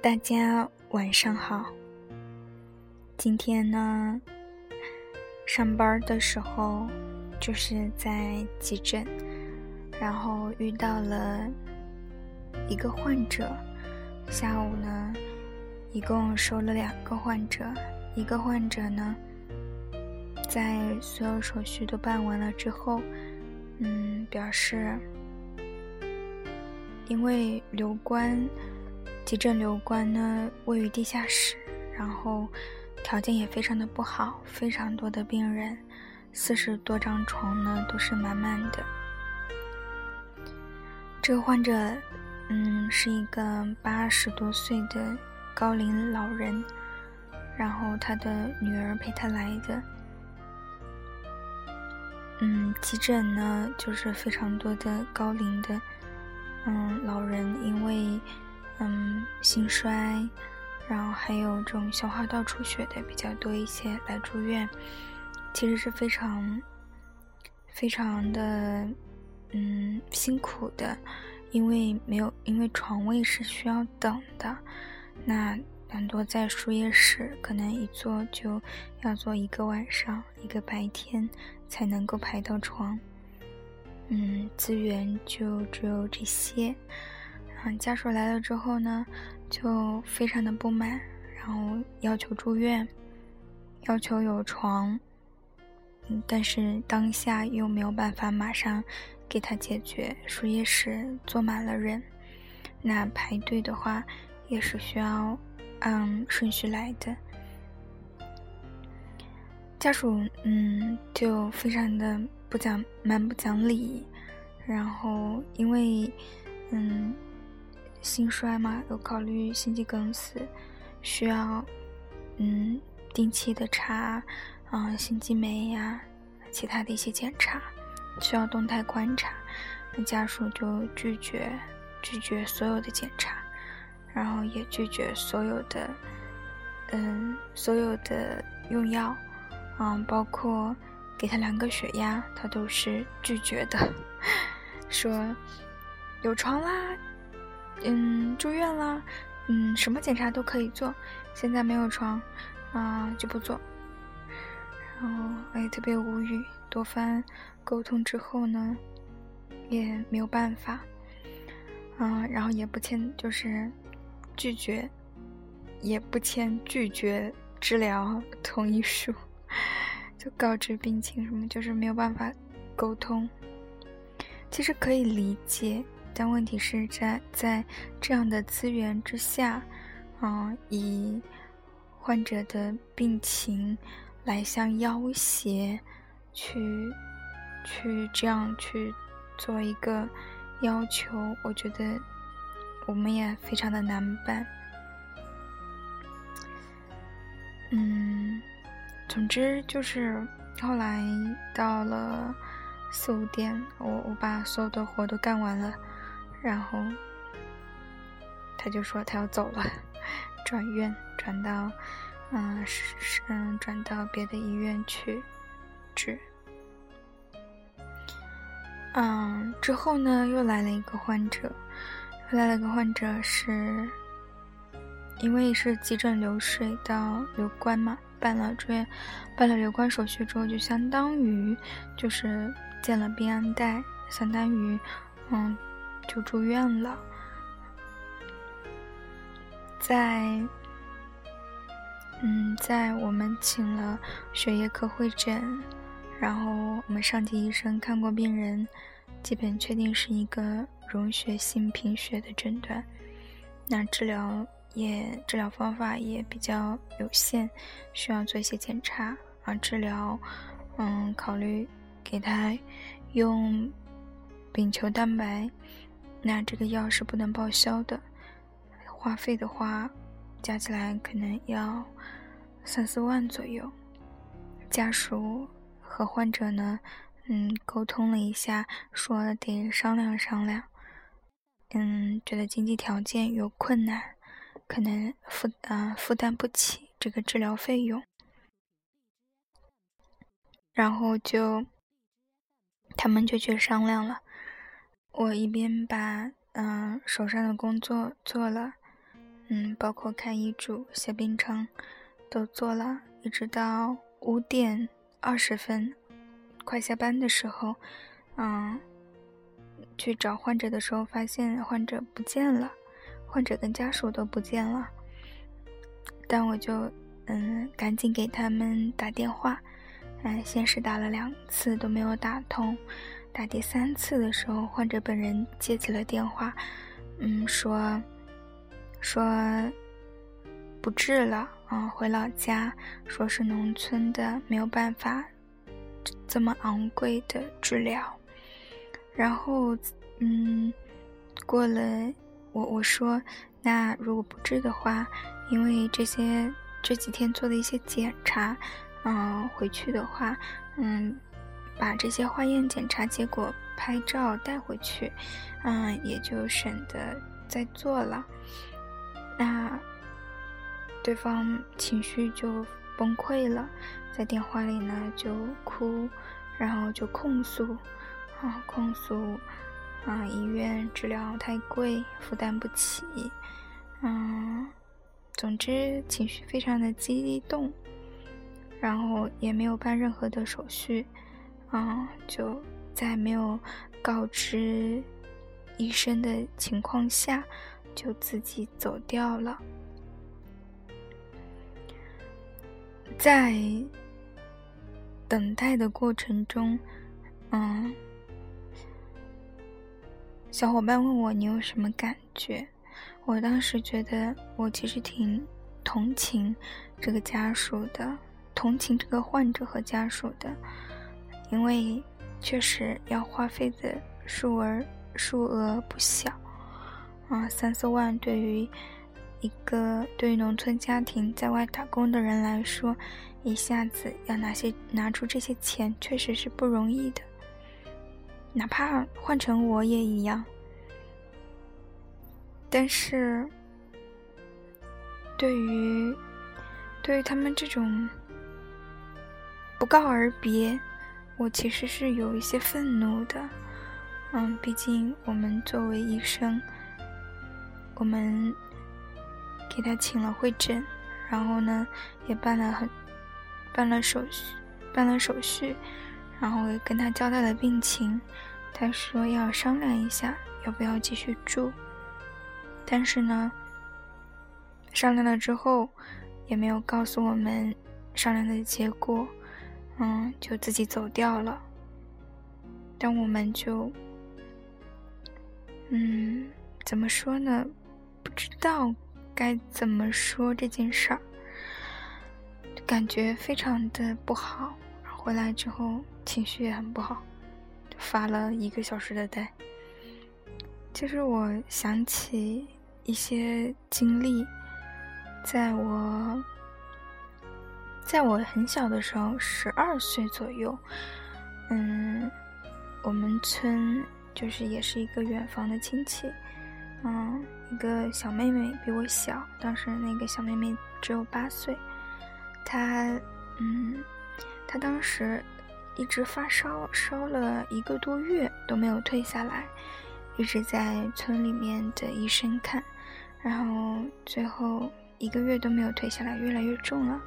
大家晚上好。今天呢，上班的时候就是在急诊，然后遇到了一个患者。下午呢，一共收了两个患者。一个患者呢，在所有手续都办完了之后，嗯，表示因为留观。急诊留观呢，位于地下室，然后条件也非常的不好，非常多的病人，四十多张床呢都是满满的。这个患者，嗯，是一个八十多岁的高龄老人，然后他的女儿陪他来的。嗯，急诊呢就是非常多的高龄的，嗯，老人因为。嗯，心衰，然后还有这种消化道出血的比较多一些，来住院，其实是非常、非常的嗯辛苦的，因为没有，因为床位是需要等的，那很多在输液室，可能一坐就要坐一个晚上，一个白天才能够排到床，嗯，资源就只有这些。家属来了之后呢，就非常的不满，然后要求住院，要求有床，嗯，但是当下又没有办法马上给他解决，输液室坐满了人，那排队的话也是需要按顺序来的。家属嗯就非常的不讲蛮不讲理，然后因为嗯。心衰嘛，有考虑心肌梗死，需要嗯定期的查啊心肌酶呀，其他的一些检查，需要动态观察。那家属就拒绝拒绝所有的检查，然后也拒绝所有的嗯所有的用药，嗯包括给他量个血压，他都是拒绝的，说有床啦。嗯，住院了，嗯，什么检查都可以做，现在没有床，啊，就不做。然后我也特别无语，多番沟通之后呢，也没有办法，嗯，然后也不签，就是拒绝，也不签拒绝治疗同意书，就告知病情什么，就是没有办法沟通。其实可以理解。但问题是在在这样的资源之下，嗯，以患者的病情来向要挟，去去这样去做一个要求，我觉得我们也非常的难办。嗯，总之就是后来到了四五点，我我把所有的活都干完了。然后，他就说他要走了，转院转到，嗯，是嗯，转到别的医院去治。嗯，之后呢，又来了一个患者，又来了个患者，是因为是急诊流水到留观嘛，办了住院，办了留观手续之后，就相当于就是建了病安带，相当于，嗯。就住院了，在嗯，在我们请了血液科会诊，然后我们上级医生看过病人，基本确定是一个溶血性贫血的诊断。那治疗也治疗方法也比较有限，需要做一些检查啊，治疗嗯，考虑给他用丙球蛋白。那这个药是不能报销的，花费的话，加起来可能要三四万左右。家属和患者呢，嗯，沟通了一下，说得商量商量。嗯，觉得经济条件有困难，可能负啊负担不起这个治疗费用，然后就他们就去商量了。我一边把嗯手上的工作做了，嗯，包括看医嘱、写病程，都做了，一直到五点二十分，快下班的时候，嗯，去找患者的时候，发现患者不见了，患者跟家属都不见了。但我就嗯，赶紧给他们打电话，嗯，先是打了两次都没有打通，打第三次的时候，患者本人接起了电话，嗯，说说不治了啊，回老家，说是农村的，没有办法这么昂贵的治疗，然后嗯，过了我我说那如果不治的话。因为这些这几天做的一些检查，嗯，回去的话，嗯，把这些化验检查结果拍照带回去，嗯，也就省得再做了。那对方情绪就崩溃了，在电话里呢就哭，然后就控诉，啊，控诉，啊，医院治疗太贵，负担不起，嗯。总之，情绪非常的激动，然后也没有办任何的手续，嗯，就在没有告知医生的情况下，就自己走掉了。在等待的过程中，嗯，小伙伴问我你有什么感觉？我当时觉得，我其实挺同情这个家属的，同情这个患者和家属的，因为确实要花费的数额数额不小，啊，三四万对于一个对于农村家庭在外打工的人来说，一下子要拿些拿出这些钱，确实是不容易的，哪怕换成我也一样。但是，对于对于他们这种不告而别，我其实是有一些愤怒的。嗯，毕竟我们作为医生，我们给他请了会诊，然后呢也办了很办了手续，办了手续，然后也跟他交代了病情。他说要商量一下，要不要继续住。但是呢，商量了之后，也没有告诉我们商量的结果，嗯，就自己走掉了。但我们就，嗯，怎么说呢？不知道该怎么说这件事儿，感觉非常的不好。回来之后情绪也很不好，发了一个小时的呆。其实我想起。一些经历，在我，在我很小的时候，十二岁左右，嗯，我们村就是也是一个远房的亲戚，嗯，一个小妹妹比我小，当时那个小妹妹只有八岁，她，嗯，她当时一直发烧，烧了一个多月都没有退下来，一直在村里面的医生看。然后最后一个月都没有退下来，越来越重了，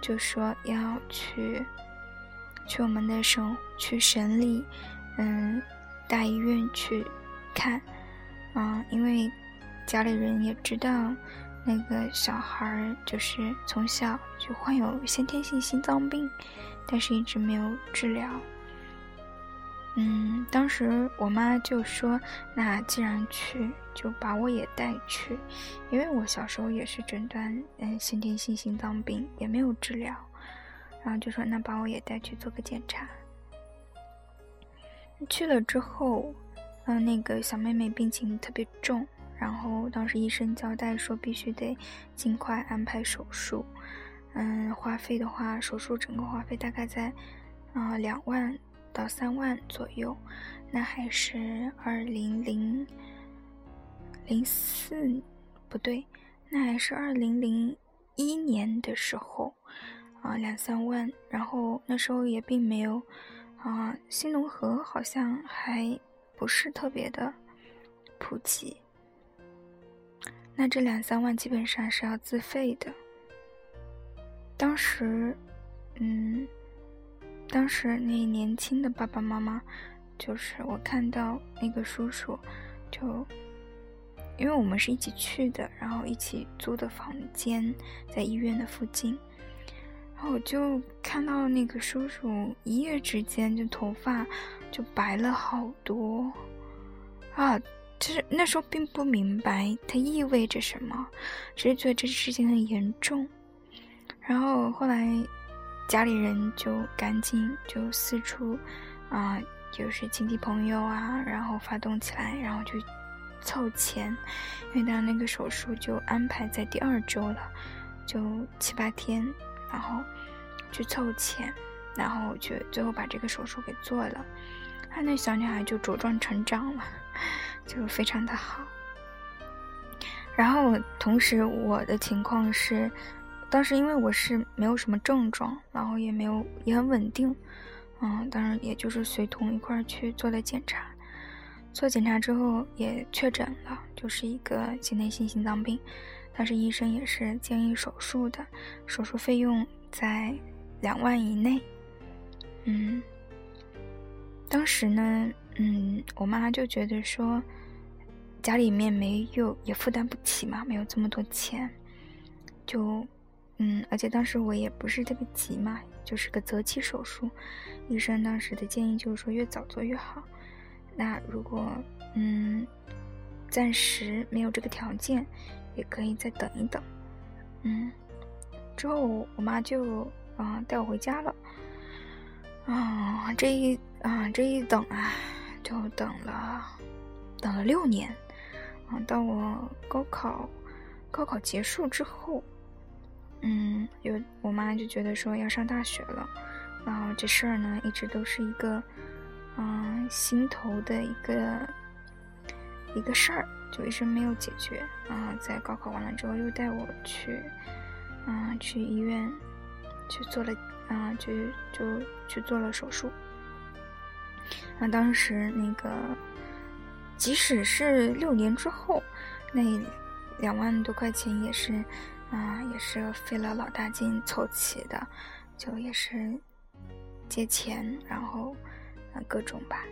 就说要去去我们的省去省里，嗯，大医院去看，嗯，因为家里人也知道那个小孩就是从小就患有先天性心脏病，但是一直没有治疗。嗯，当时我妈就说：“那既然去，就把我也带去，因为我小时候也是诊断嗯先天性心脏病，也没有治疗，然后就说那把我也带去做个检查。去了之后，嗯，那个小妹妹病情特别重，然后当时医生交代说必须得尽快安排手术，嗯，花费的话，手术整个花费大概在啊两万。”到三万左右，那还是二零零零四不对，那还是二零零一年的时候啊，两三万。然后那时候也并没有啊，新农合好像还不是特别的普及。那这两三万基本上是要自费的。当时，嗯，当时那年轻的爸爸妈妈，就是我看到那个叔叔，就因为我们是一起去的，然后一起租的房间在医院的附近。然后我就看到那个叔叔一夜之间就头发就白了好多，啊，就是那时候并不明白它意味着什么，只是觉得这事情很严重。然后后来家里人就赶紧就四处啊，就是亲戚朋友啊，然后发动起来，然后就凑钱，因为当那个手术就安排在第二周了，就七八天。然后去凑钱，然后去最后把这个手术给做了，他那小女孩就茁壮成长了，就非常的好。然后同时我的情况是，当时因为我是没有什么症状，然后也没有也很稳定，嗯，当然也就是随同一块儿去做了检查，做检查之后也确诊了，就是一个心内性心脏病。但是医生也是建议手术的，手术费用在两万以内。嗯，当时呢，嗯，我妈就觉得说，家里面没有也负担不起嘛，没有这么多钱，就，嗯，而且当时我也不是特别急嘛，就是个择期手术，医生当时的建议就是说越早做越好。那如果嗯，暂时没有这个条件。也可以再等一等，嗯，之后我妈就啊带我回家了，啊这一啊这一等啊就等了等了六年，啊到我高考高考结束之后，嗯有我妈就觉得说要上大学了，然后这事儿呢一直都是一个嗯心头的一个一个事儿。就一直没有解决，然后在高考完了之后又带我去，嗯，去医院去做了，啊，就就去做了手术。那当时那个，即使是六年之后，那两万多块钱也是，啊，也是费了老大劲凑齐的，就也是借钱，然后啊各种吧。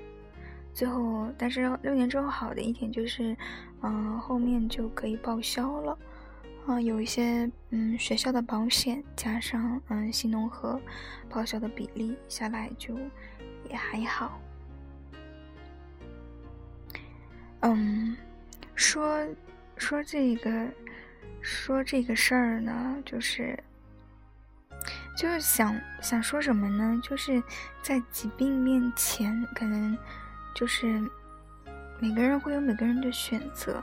最后，但是六年之后好的一点就是，嗯，后面就可以报销了，啊，有一些嗯学校的保险加上嗯新农合报销的比例下来就也还好。嗯，说说这个说这个事儿呢，就是就是想想说什么呢？就是在疾病面前，可能。就是每个人会有每个人的选择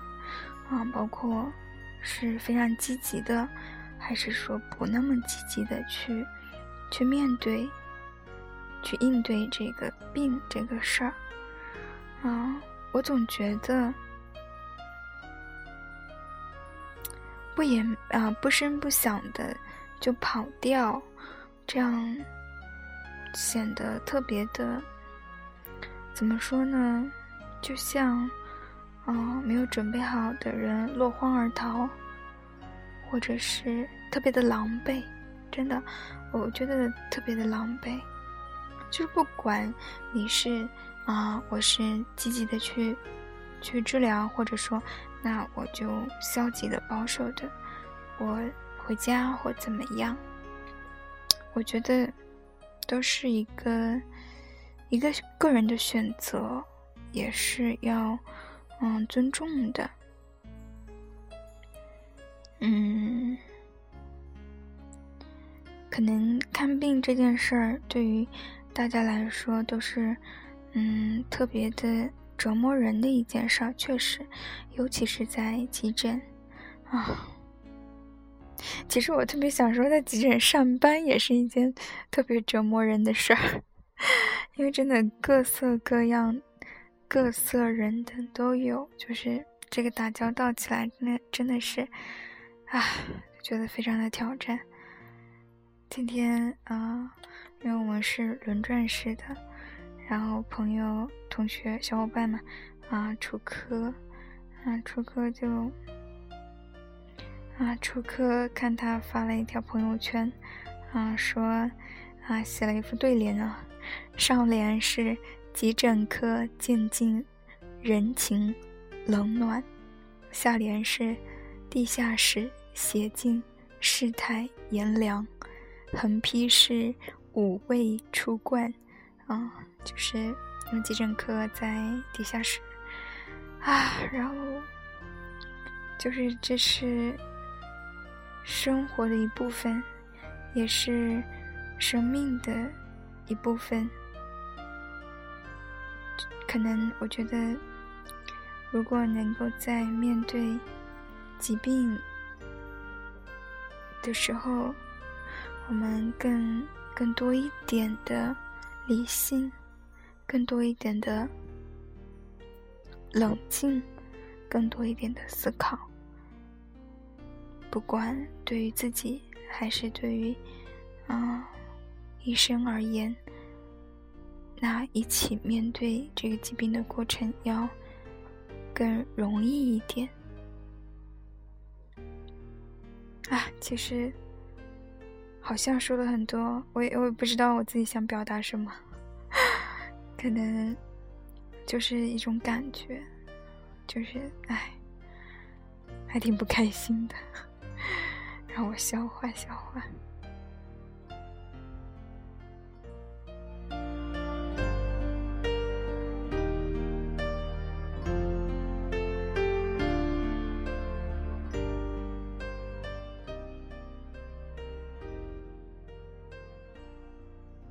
啊，包括是非常积极的，还是说不那么积极的去去面对、去应对这个病这个事儿啊。我总觉得不言啊不声不响的就跑掉，这样显得特别的。怎么说呢？就像，啊，没有准备好的人落荒而逃，或者是特别的狼狈，真的，我觉得特别的狼狈。就是不管你是啊，我是积极的去去治疗，或者说，那我就消极的保守的，我回家或怎么样，我觉得都是一个。一个个人的选择，也是要嗯尊重的。嗯，可能看病这件事儿对于大家来说都是嗯特别的折磨人的一件事儿，确实，尤其是在急诊啊。其实我特别想说，在急诊上班也是一件特别折磨人的事儿。因为真的各色各样、各色人等都有，就是这个打交道起来，那真的是，啊，觉得非常的挑战。今天啊，因为我们是轮转式的，然后朋友、同学、小伙伴们啊出科，啊出科就啊，初课看他发了一条朋友圈，啊，说啊写了一副对联啊，上联是急诊科渐进人情冷暖，下联是地下室邪进世态炎凉，横批是五味出冠，啊，就是因为急诊科在地下室，啊，然后就是这是。生活的一部分，也是生命的一部分。可能我觉得，如果能够在面对疾病的时候，我们更更多一点的理性，更多一点的冷静，更多一点的思考。不管对于自己还是对于啊医生而言，那一起面对这个疾病的过程要更容易一点。啊，其实好像说了很多，我也我也不知道我自己想表达什么，可能就是一种感觉，就是唉，还挺不开心的。让我消化消化。